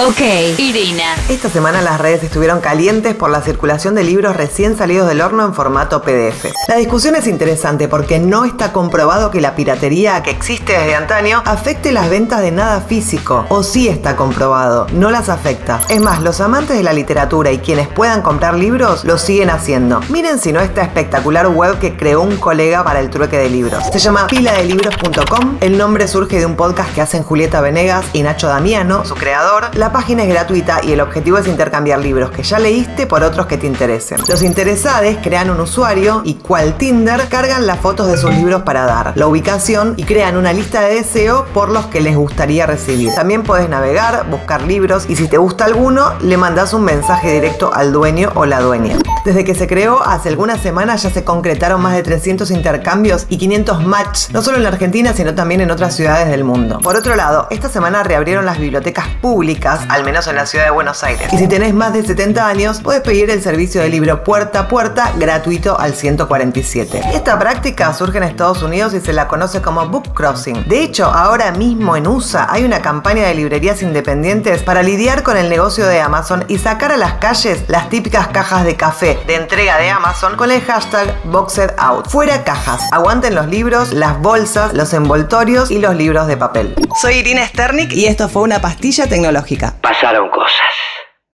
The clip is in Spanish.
Ok, Irina. Esta semana las redes estuvieron calientes por la circulación de libros recién salidos del horno en formato PDF. La discusión es interesante porque no está comprobado que la piratería que existe desde antaño afecte las ventas de nada físico. O sí está comprobado, no las afecta. Es más, los amantes de la literatura y quienes puedan comprar libros lo siguen haciendo. Miren si no esta espectacular web que creó un colega para el trueque de libros. Se llama piladelibros.com. El nombre surge de un podcast que hacen Julieta Venegas y Nacho Damiano, su creador. La página es gratuita y el objetivo es intercambiar libros que ya leíste por otros que te interesen. Los interesados crean un usuario y cual Tinder cargan las fotos de sus libros para dar, la ubicación y crean una lista de deseo por los que les gustaría recibir. También puedes navegar, buscar libros y si te gusta alguno, le mandas un mensaje directo al dueño o la dueña. Desde que se creó hace algunas semanas ya se concretaron más de 300 intercambios y 500 match, no solo en la Argentina sino también en otras ciudades del mundo. Por otro lado, esta semana reabrieron las bibliotecas públicas, al menos en la ciudad de Buenos Aires. Y si tenés más de 70 años, puedes pedir el servicio de libro puerta a puerta gratuito al 147. Esta práctica surge en Estados Unidos y se la conoce como book crossing. De hecho, ahora mismo en USA hay una campaña de librerías independientes para lidiar con el negocio de Amazon y sacar a las calles las típicas cajas de café de entrega de Amazon con el hashtag Boxed Out. Fuera cajas, aguanten los libros, las bolsas, los envoltorios y los libros de papel. Soy Irina Sternik y esto fue una pastilla tecnológica. Pasaron cosas.